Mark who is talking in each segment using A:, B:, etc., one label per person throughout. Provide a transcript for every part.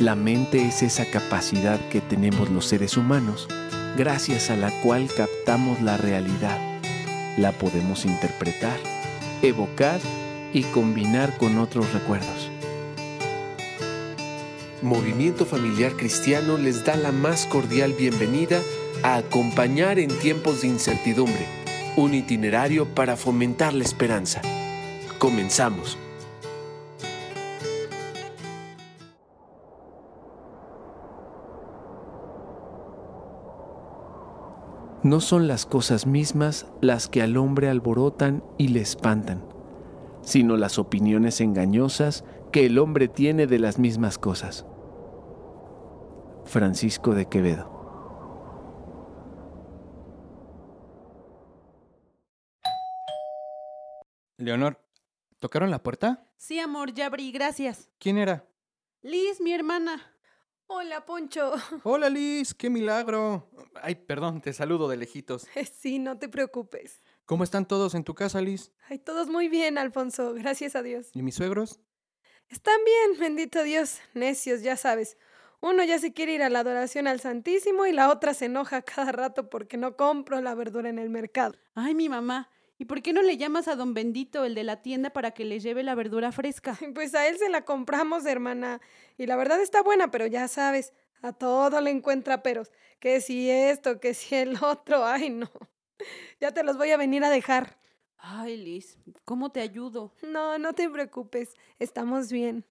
A: La mente es esa capacidad que tenemos los seres humanos, gracias a la cual captamos la realidad. La podemos interpretar, evocar y combinar con otros recuerdos. Movimiento Familiar Cristiano les da la más cordial bienvenida a acompañar en tiempos de incertidumbre, un itinerario para fomentar la esperanza. Comenzamos. No son las cosas mismas las que al hombre alborotan y le espantan, sino las opiniones engañosas que el hombre tiene de las mismas cosas. Francisco de Quevedo
B: Leonor, ¿tocaron la puerta?
C: Sí, amor, ya abrí, gracias.
B: ¿Quién era?
C: Liz, mi hermana.
D: Hola, Poncho.
B: Hola, Liz, qué milagro. Ay, perdón, te saludo de lejitos.
D: Sí, no te preocupes.
B: ¿Cómo están todos en tu casa, Liz?
D: Ay, todos muy bien, Alfonso, gracias a Dios.
B: ¿Y mis suegros?
D: Están bien, bendito Dios. Necios, ya sabes. Uno ya se quiere ir a la adoración al Santísimo y la otra se enoja cada rato porque no compro la verdura en el mercado.
C: Ay, mi mamá. ¿Y por qué no le llamas a don Bendito, el de la tienda, para que le lleve la verdura fresca?
D: Pues a él se la compramos, hermana. Y la verdad está buena, pero ya sabes, a todo le encuentra peros. Que si esto, que si el otro. Ay, no. Ya te los voy a venir a dejar.
C: Ay, Liz, ¿cómo te ayudo?
D: No, no te preocupes. Estamos bien.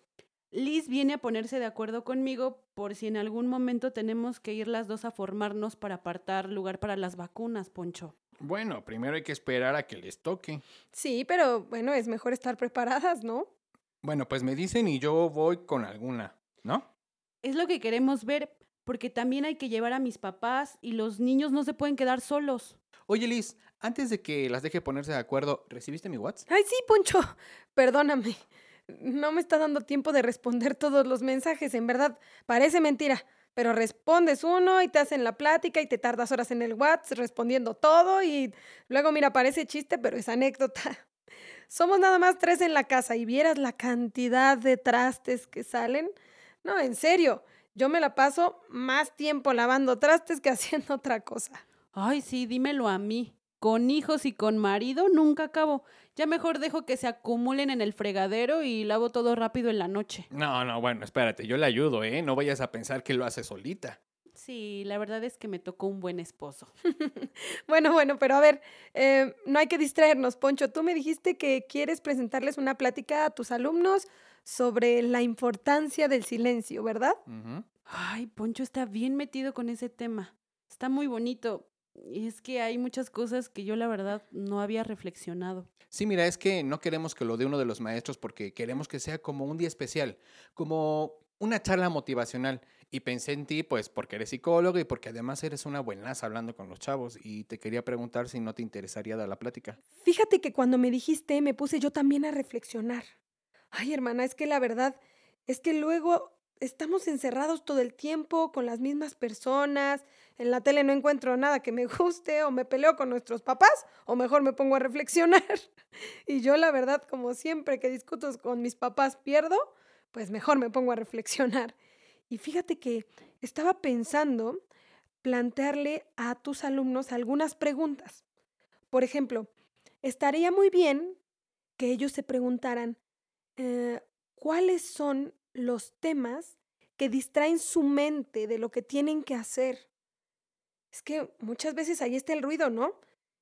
C: Liz viene a ponerse de acuerdo conmigo por si en algún momento tenemos que ir las dos a formarnos para apartar lugar para las vacunas, Poncho.
B: Bueno, primero hay que esperar a que les toque.
D: Sí, pero bueno, es mejor estar preparadas, ¿no?
B: Bueno, pues me dicen y yo voy con alguna, ¿no?
C: Es lo que queremos ver, porque también hay que llevar a mis papás y los niños no se pueden quedar solos.
B: Oye, Liz, antes de que las deje ponerse de acuerdo, ¿recibiste mi WhatsApp?
D: Ay, sí, Poncho. Perdóname. No me está dando tiempo de responder todos los mensajes, en verdad, parece mentira. Pero respondes uno y te hacen la plática y te tardas horas en el WhatsApp respondiendo todo y luego mira, parece chiste, pero es anécdota. Somos nada más tres en la casa y vieras la cantidad de trastes que salen. No, en serio, yo me la paso más tiempo lavando trastes que haciendo otra cosa.
C: Ay, sí, dímelo a mí. Con hijos y con marido nunca acabo. Ya mejor dejo que se acumulen en el fregadero y lavo todo rápido en la noche.
B: No, no, bueno, espérate, yo le ayudo, ¿eh? No vayas a pensar que lo hace solita.
C: Sí, la verdad es que me tocó un buen esposo.
D: bueno, bueno, pero a ver, eh, no hay que distraernos, Poncho. Tú me dijiste que quieres presentarles una plática a tus alumnos sobre la importancia del silencio, ¿verdad?
C: Ay, Poncho está bien metido con ese tema. Está muy bonito. Y es que hay muchas cosas que yo la verdad no había reflexionado.
B: Sí, mira, es que no queremos que lo dé uno de los maestros porque queremos que sea como un día especial, como una charla motivacional. Y pensé en ti, pues, porque eres psicólogo y porque además eres una buenaza hablando con los chavos. Y te quería preguntar si no te interesaría dar la plática.
D: Fíjate que cuando me dijiste, me puse yo también a reflexionar. Ay, hermana, es que la verdad es que luego estamos encerrados todo el tiempo con las mismas personas. En la tele no encuentro nada que me guste o me peleo con nuestros papás o mejor me pongo a reflexionar. Y yo la verdad, como siempre que discuto con mis papás pierdo, pues mejor me pongo a reflexionar. Y fíjate que estaba pensando plantearle a tus alumnos algunas preguntas. Por ejemplo, estaría muy bien que ellos se preguntaran eh, cuáles son los temas que distraen su mente de lo que tienen que hacer. Es que muchas veces ahí está el ruido, ¿no?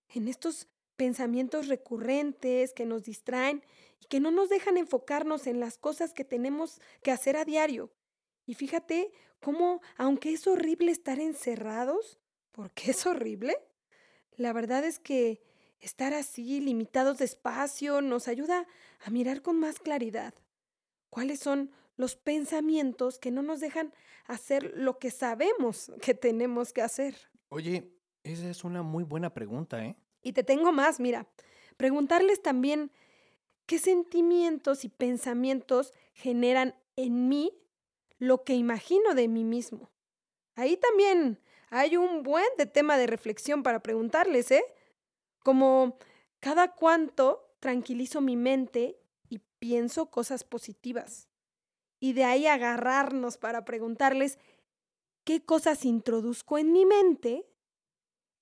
D: En estos pensamientos recurrentes que nos distraen y que no nos dejan enfocarnos en las cosas que tenemos que hacer a diario. Y fíjate cómo, aunque es horrible estar encerrados, porque es horrible, la verdad es que estar así, limitados de espacio, nos ayuda a mirar con más claridad cuáles son los pensamientos que no nos dejan hacer lo que sabemos que tenemos que hacer.
B: Oye, esa es una muy buena pregunta, ¿eh?
D: Y te tengo más, mira, preguntarles también qué sentimientos y pensamientos generan en mí lo que imagino de mí mismo. Ahí también hay un buen de tema de reflexión para preguntarles, ¿eh? Como cada cuánto tranquilizo mi mente y pienso cosas positivas. y de ahí agarrarnos para preguntarles qué cosas introduzco en mi mente,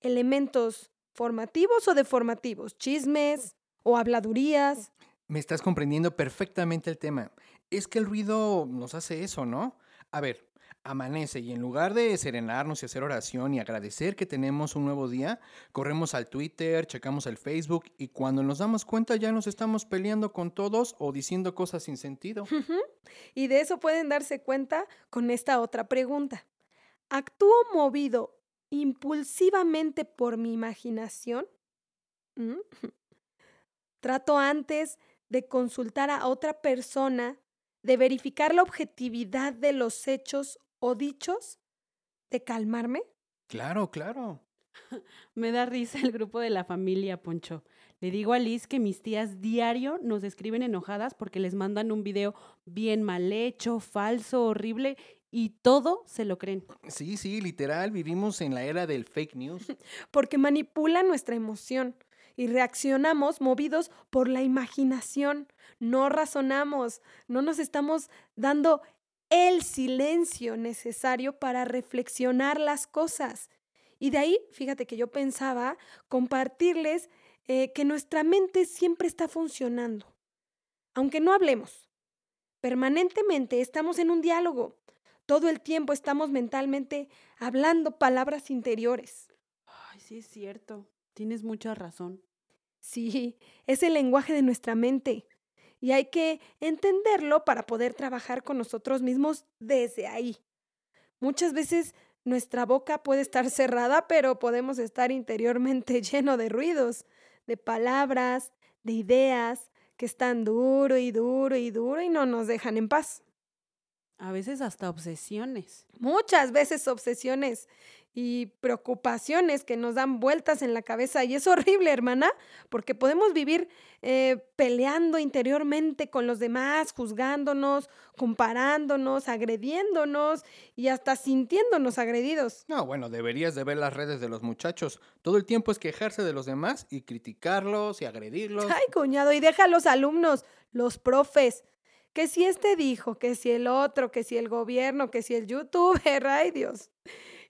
D: elementos formativos o deformativos, chismes o habladurías.
B: Me estás comprendiendo perfectamente el tema. Es que el ruido nos hace eso, ¿no? A ver, amanece y en lugar de serenarnos y hacer oración y agradecer que tenemos un nuevo día, corremos al Twitter, checamos el Facebook y cuando nos damos cuenta ya nos estamos peleando con todos o diciendo cosas sin sentido.
D: y de eso pueden darse cuenta con esta otra pregunta. ¿Actúo movido impulsivamente por mi imaginación? ¿Mm? ¿Trato antes de consultar a otra persona, de verificar la objetividad de los hechos o dichos, de calmarme?
B: Claro, claro.
C: Me da risa el grupo de la familia, Poncho. Le digo a Liz que mis tías diario nos escriben enojadas porque les mandan un video bien mal hecho, falso, horrible y todo se lo creen.
B: Sí, sí, literal, vivimos en la era del fake news.
D: Porque manipula nuestra emoción y reaccionamos movidos por la imaginación. No razonamos, no nos estamos dando el silencio necesario para reflexionar las cosas. Y de ahí, fíjate que yo pensaba compartirles eh, que nuestra mente siempre está funcionando. Aunque no hablemos, permanentemente estamos en un diálogo. Todo el tiempo estamos mentalmente hablando palabras interiores.
C: Ay, sí es cierto. Tienes mucha razón.
D: Sí, es el lenguaje de nuestra mente. Y hay que entenderlo para poder trabajar con nosotros mismos desde ahí. Muchas veces nuestra boca puede estar cerrada, pero podemos estar interiormente lleno de ruidos, de palabras, de ideas que están duro y duro y duro y no nos dejan en paz.
C: A veces hasta obsesiones.
D: Muchas veces obsesiones y preocupaciones que nos dan vueltas en la cabeza. Y es horrible, hermana, porque podemos vivir eh, peleando interiormente con los demás, juzgándonos, comparándonos, agrediéndonos y hasta sintiéndonos agredidos.
B: No, bueno, deberías de ver las redes de los muchachos. Todo el tiempo es quejarse de los demás y criticarlos y agredirlos.
D: Ay, cuñado, y deja a los alumnos, los profes que si este dijo, que si el otro, que si el gobierno, que si el youtuber, ay Dios.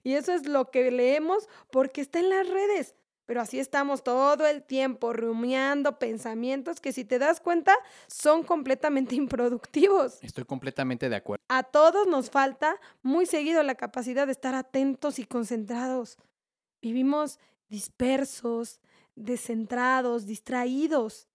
D: Y eso es lo que leemos porque está en las redes. Pero así estamos todo el tiempo rumiando pensamientos que si te das cuenta son completamente improductivos.
B: Estoy completamente de acuerdo.
D: A todos nos falta muy seguido la capacidad de estar atentos y concentrados. Vivimos dispersos, descentrados, distraídos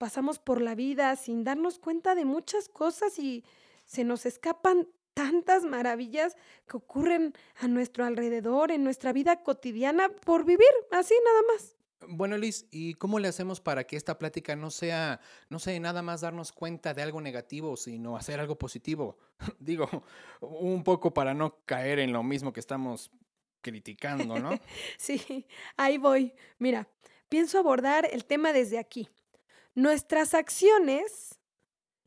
D: pasamos por la vida sin darnos cuenta de muchas cosas y se nos escapan tantas maravillas que ocurren a nuestro alrededor, en nuestra vida cotidiana, por vivir así nada más.
B: Bueno, Liz, ¿y cómo le hacemos para que esta plática no sea, no sé, nada más darnos cuenta de algo negativo, sino hacer algo positivo? Digo, un poco para no caer en lo mismo que estamos criticando, ¿no?
D: sí, ahí voy. Mira, pienso abordar el tema desde aquí, Nuestras acciones,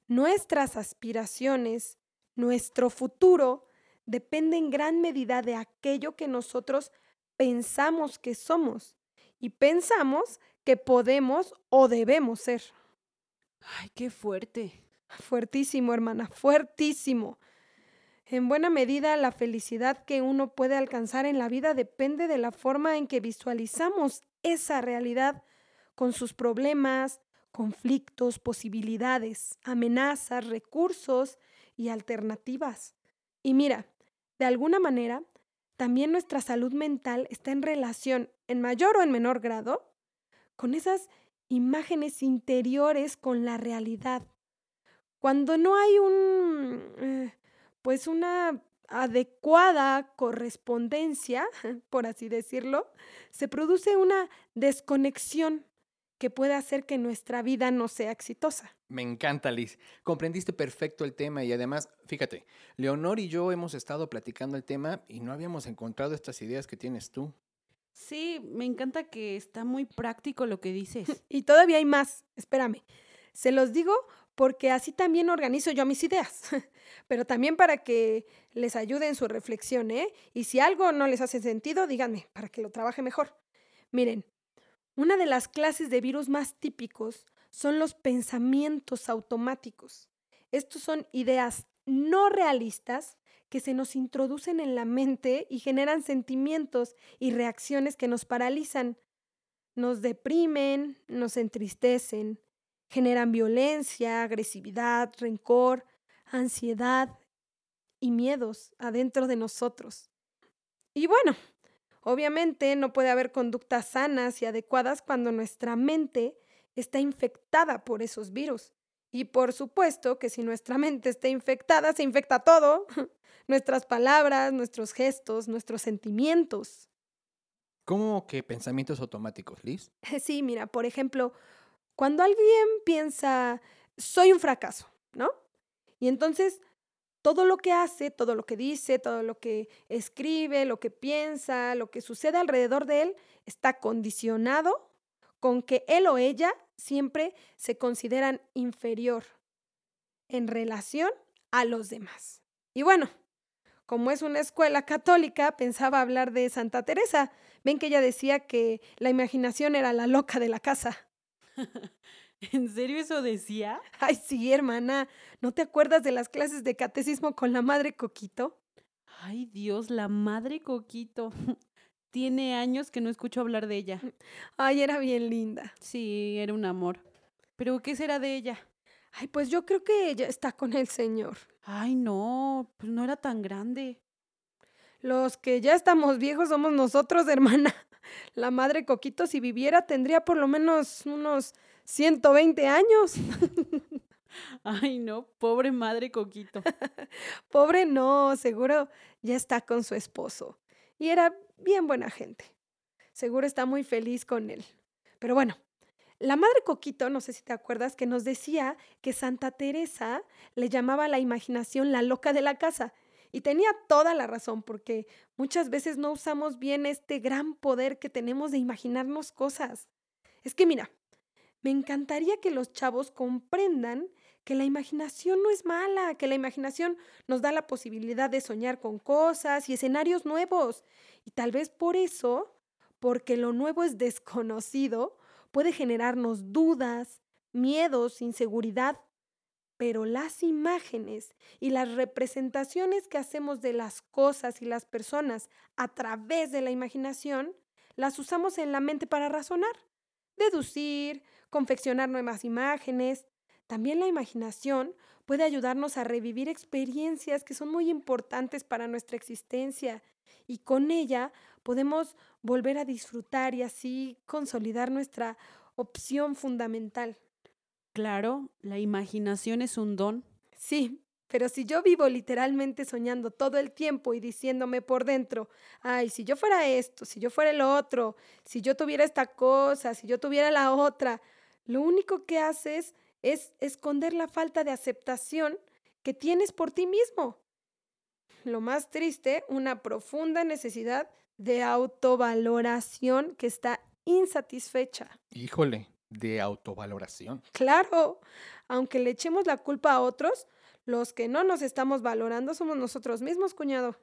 D: nuestras aspiraciones, nuestro futuro depende en gran medida de aquello que nosotros pensamos que somos y pensamos que podemos o debemos ser.
C: Ay, qué fuerte.
D: Fuertísimo, hermana, fuertísimo. En buena medida, la felicidad que uno puede alcanzar en la vida depende de la forma en que visualizamos esa realidad con sus problemas, conflictos, posibilidades, amenazas, recursos y alternativas. Y mira, de alguna manera, también nuestra salud mental está en relación, en mayor o en menor grado, con esas imágenes interiores con la realidad. Cuando no hay un, eh, pues una adecuada correspondencia, por así decirlo, se produce una desconexión que puede hacer que nuestra vida no sea exitosa.
B: Me encanta, Liz. Comprendiste perfecto el tema y además, fíjate, Leonor y yo hemos estado platicando el tema y no habíamos encontrado estas ideas que tienes tú.
C: Sí, me encanta que está muy práctico lo que dices.
D: y todavía hay más. Espérame. Se los digo porque así también organizo yo mis ideas, pero también para que les ayude en su reflexión, ¿eh? Y si algo no les hace sentido, díganme, para que lo trabaje mejor. Miren, una de las clases de virus más típicos son los pensamientos automáticos. Estos son ideas no realistas que se nos introducen en la mente y generan sentimientos y reacciones que nos paralizan, nos deprimen, nos entristecen, generan violencia, agresividad, rencor, ansiedad y miedos adentro de nosotros. Y bueno, obviamente no puede haber conductas sanas y adecuadas cuando nuestra mente está infectada por esos virus. Y por supuesto que si nuestra mente está infectada, se infecta todo. Nuestras palabras, nuestros gestos, nuestros sentimientos.
B: ¿Cómo que pensamientos automáticos, Liz?
D: Sí, mira, por ejemplo, cuando alguien piensa, soy un fracaso, ¿no? Y entonces todo lo que hace, todo lo que dice, todo lo que escribe, lo que piensa, lo que sucede alrededor de él, está condicionado con que él o ella siempre se consideran inferior en relación a los demás. Y bueno, como es una escuela católica, pensaba hablar de Santa Teresa. Ven que ella decía que la imaginación era la loca de la casa.
C: ¿En serio eso decía?
D: Ay, sí, hermana. ¿No te acuerdas de las clases de catecismo con la madre Coquito?
C: Ay, Dios, la madre Coquito. Tiene años que no escucho hablar de ella.
D: Ay, era bien linda.
C: Sí, era un amor. ¿Pero qué será de ella?
D: Ay, pues yo creo que ella está con el Señor.
C: Ay, no, pues no era tan grande.
D: Los que ya estamos viejos somos nosotros, hermana. La madre Coquito, si viviera, tendría por lo menos unos 120 años.
C: Ay, no, pobre madre Coquito.
D: pobre no, seguro ya está con su esposo. Y era bien buena gente. Seguro está muy feliz con él. Pero bueno, la madre Coquito, no sé si te acuerdas, que nos decía que Santa Teresa le llamaba a la imaginación la loca de la casa. Y tenía toda la razón, porque muchas veces no usamos bien este gran poder que tenemos de imaginarnos cosas. Es que mira, me encantaría que los chavos comprendan que la imaginación no es mala, que la imaginación nos da la posibilidad de soñar con cosas y escenarios nuevos. Y tal vez por eso, porque lo nuevo es desconocido, puede generarnos dudas, miedos, inseguridad. Pero las imágenes y las representaciones que hacemos de las cosas y las personas a través de la imaginación, las usamos en la mente para razonar, deducir, confeccionar nuevas imágenes, también la imaginación puede ayudarnos a revivir experiencias que son muy importantes para nuestra existencia y con ella podemos volver a disfrutar y así consolidar nuestra opción fundamental.
C: Claro, la imaginación es un don.
D: Sí, pero si yo vivo literalmente soñando todo el tiempo y diciéndome por dentro, ay, si yo fuera esto, si yo fuera el otro, si yo tuviera esta cosa, si yo tuviera la otra, lo único que haces es esconder la falta de aceptación que tienes por ti mismo. Lo más triste, una profunda necesidad de autovaloración que está insatisfecha.
B: Híjole, de autovaloración.
D: Claro, aunque le echemos la culpa a otros, los que no nos estamos valorando somos nosotros mismos, cuñado.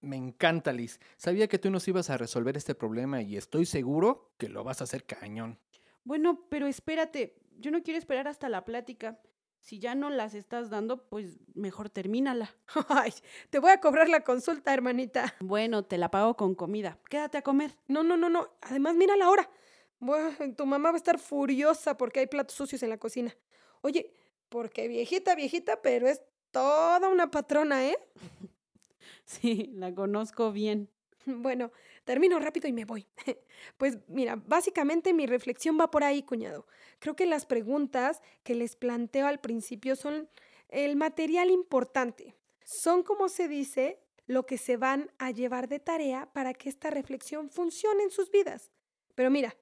B: Me encanta, Liz. Sabía que tú nos ibas a resolver este problema y estoy seguro que lo vas a hacer cañón.
C: Bueno, pero espérate, yo no quiero esperar hasta la plática. Si ya no las estás dando, pues mejor termínala.
D: Ay, te voy a cobrar la consulta, hermanita.
C: Bueno, te la pago con comida. Quédate a comer.
D: No, no, no, no. Además, mira la hora. tu mamá va a estar furiosa porque hay platos sucios en la cocina. Oye, porque viejita, viejita, pero es toda una patrona, ¿eh?
C: Sí, la conozco bien.
D: Bueno, termino rápido y me voy. Pues mira, básicamente mi reflexión va por ahí, cuñado. Creo que las preguntas que les planteo al principio son el material importante. Son, como se dice, lo que se van a llevar de tarea para que esta reflexión funcione en sus vidas. Pero mira,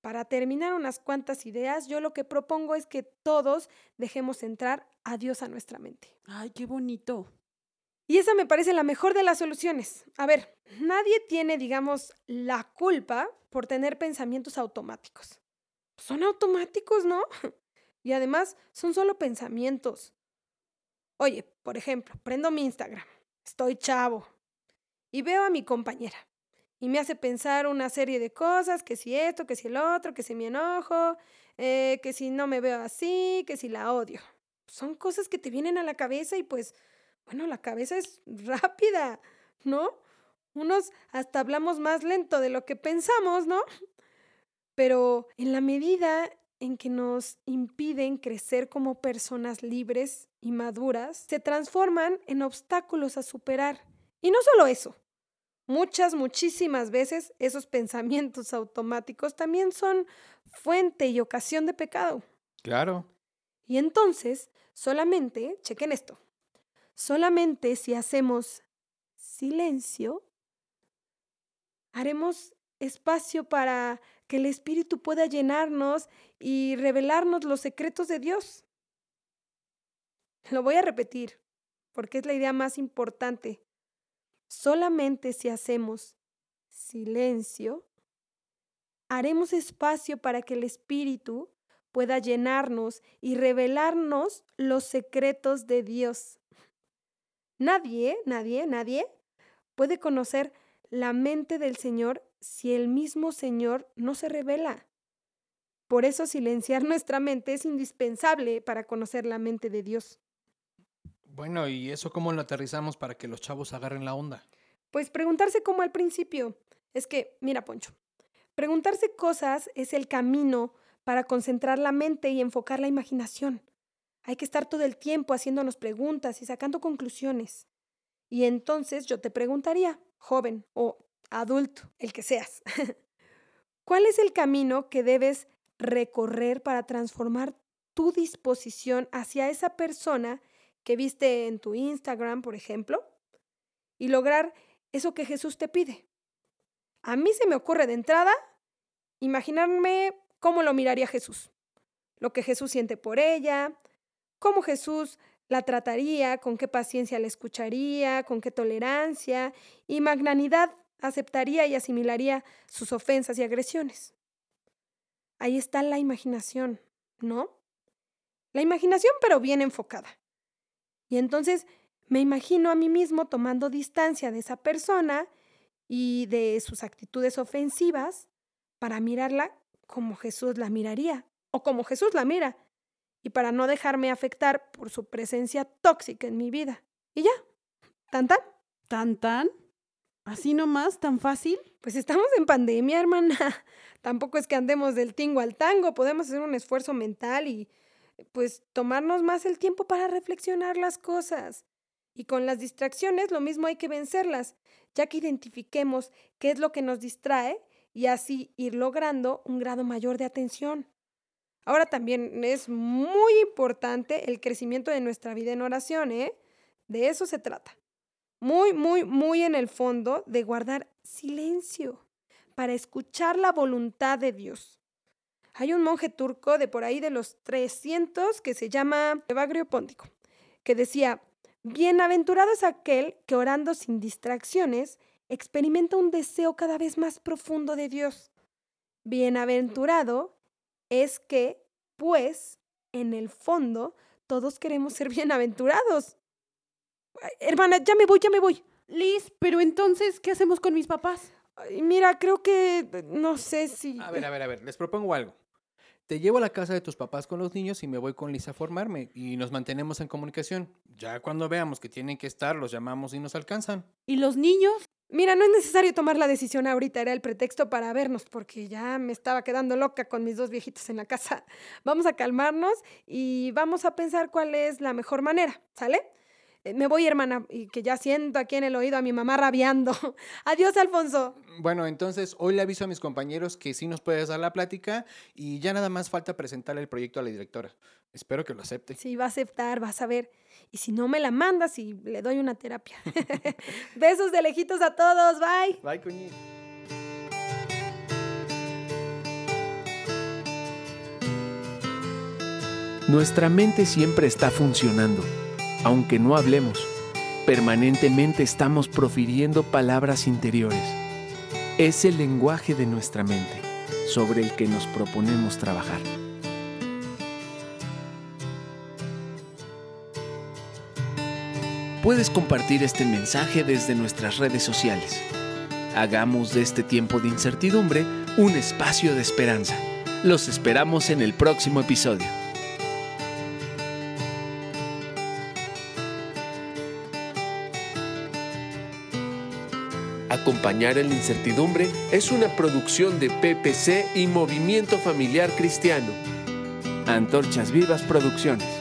D: para terminar unas cuantas ideas, yo lo que propongo es que todos dejemos entrar a Dios a nuestra mente.
C: Ay, qué bonito.
D: Y esa me parece la mejor de las soluciones. A ver, nadie tiene, digamos, la culpa por tener pensamientos automáticos. Son automáticos, ¿no? Y además son solo pensamientos. Oye, por ejemplo, prendo mi Instagram, estoy chavo y veo a mi compañera y me hace pensar una serie de cosas, que si esto, que si el otro, que si me enojo, eh, que si no me veo así, que si la odio. Son cosas que te vienen a la cabeza y pues bueno, la cabeza es rápida, ¿no? Unos hasta hablamos más lento de lo que pensamos, ¿no? Pero en la medida en que nos impiden crecer como personas libres y maduras, se transforman en obstáculos a superar. Y no solo eso, muchas, muchísimas veces esos pensamientos automáticos también son fuente y ocasión de pecado.
B: Claro.
D: Y entonces, solamente, chequen esto, solamente si hacemos silencio, haremos espacio para que el Espíritu pueda llenarnos y revelarnos los secretos de Dios. Lo voy a repetir, porque es la idea más importante. Solamente si hacemos silencio, haremos espacio para que el Espíritu pueda llenarnos y revelarnos los secretos de Dios. Nadie, nadie, nadie puede conocer la mente del Señor si el mismo Señor no se revela. Por eso silenciar nuestra mente es indispensable para conocer la mente de Dios.
B: Bueno, ¿y eso cómo lo aterrizamos para que los chavos agarren la onda?
D: Pues preguntarse como al principio. Es que, mira, Poncho, preguntarse cosas es el camino para concentrar la mente y enfocar la imaginación. Hay que estar todo el tiempo haciéndonos preguntas y sacando conclusiones. Y entonces yo te preguntaría, joven o adulto, el que seas, ¿cuál es el camino que debes recorrer para transformar tu disposición hacia esa persona que viste en tu Instagram, por ejemplo, y lograr eso que Jesús te pide? A mí se me ocurre de entrada imaginarme cómo lo miraría Jesús, lo que Jesús siente por ella, cómo Jesús la trataría, con qué paciencia la escucharía, con qué tolerancia y magnanimidad aceptaría y asimilaría sus ofensas y agresiones. Ahí está la imaginación, ¿no? La imaginación pero bien enfocada. Y entonces me imagino a mí mismo tomando distancia de esa persona y de sus actitudes ofensivas para mirarla como Jesús la miraría o como Jesús la mira y para no dejarme afectar por su presencia tóxica en mi vida. Y ya, tan tan.
C: ¿Tan tan? ¿Así nomás? ¿Tan fácil?
D: Pues estamos en pandemia, hermana. Tampoco es que andemos del tingo al tango, podemos hacer un esfuerzo mental y pues tomarnos más el tiempo para reflexionar las cosas. Y con las distracciones lo mismo hay que vencerlas, ya que identifiquemos qué es lo que nos distrae y así ir logrando un grado mayor de atención. Ahora también es muy importante el crecimiento de nuestra vida en oración, ¿eh? De eso se trata. Muy, muy, muy en el fondo de guardar silencio para escuchar la voluntad de Dios. Hay un monje turco de por ahí de los 300 que se llama Evagrio Póntico, que decía, bienaventurado es aquel que orando sin distracciones experimenta un deseo cada vez más profundo de Dios. Bienaventurado es que, pues, en el fondo, todos queremos ser bienaventurados. Hermana, ya me voy, ya me voy.
C: Liz, pero entonces, ¿qué hacemos con mis papás?
D: mira, creo que no sé si...
B: A ver, a ver, a ver, les propongo algo. Te llevo a la casa de tus papás con los niños y me voy con Liz a formarme y nos mantenemos en comunicación. Ya cuando veamos que tienen que estar, los llamamos y nos alcanzan.
C: ¿Y los niños?
D: Mira, no es necesario tomar la decisión ahorita, era el pretexto para vernos, porque ya me estaba quedando loca con mis dos viejitos en la casa. Vamos a calmarnos y vamos a pensar cuál es la mejor manera, ¿sale? Eh, me voy, hermana, y que ya siento aquí en el oído a mi mamá rabiando. Adiós, Alfonso.
B: Bueno, entonces hoy le aviso a mis compañeros que sí nos puedes dar la plática y ya nada más falta presentarle el proyecto a la directora. Espero que lo acepte.
D: Sí, va a aceptar, vas a ver. Y si no me la mandas y le doy una terapia. Besos de lejitos a todos. Bye.
B: Bye, Cuñi.
A: Nuestra mente siempre está funcionando, aunque no hablemos. Permanentemente estamos profiriendo palabras interiores. Es el lenguaje de nuestra mente sobre el que nos proponemos trabajar. Puedes compartir este mensaje desde nuestras redes sociales. Hagamos de este tiempo de incertidumbre un espacio de esperanza. Los esperamos en el próximo episodio. Acompañar en la incertidumbre es una producción de PPC y Movimiento Familiar Cristiano.
B: Antorchas Vivas Producciones.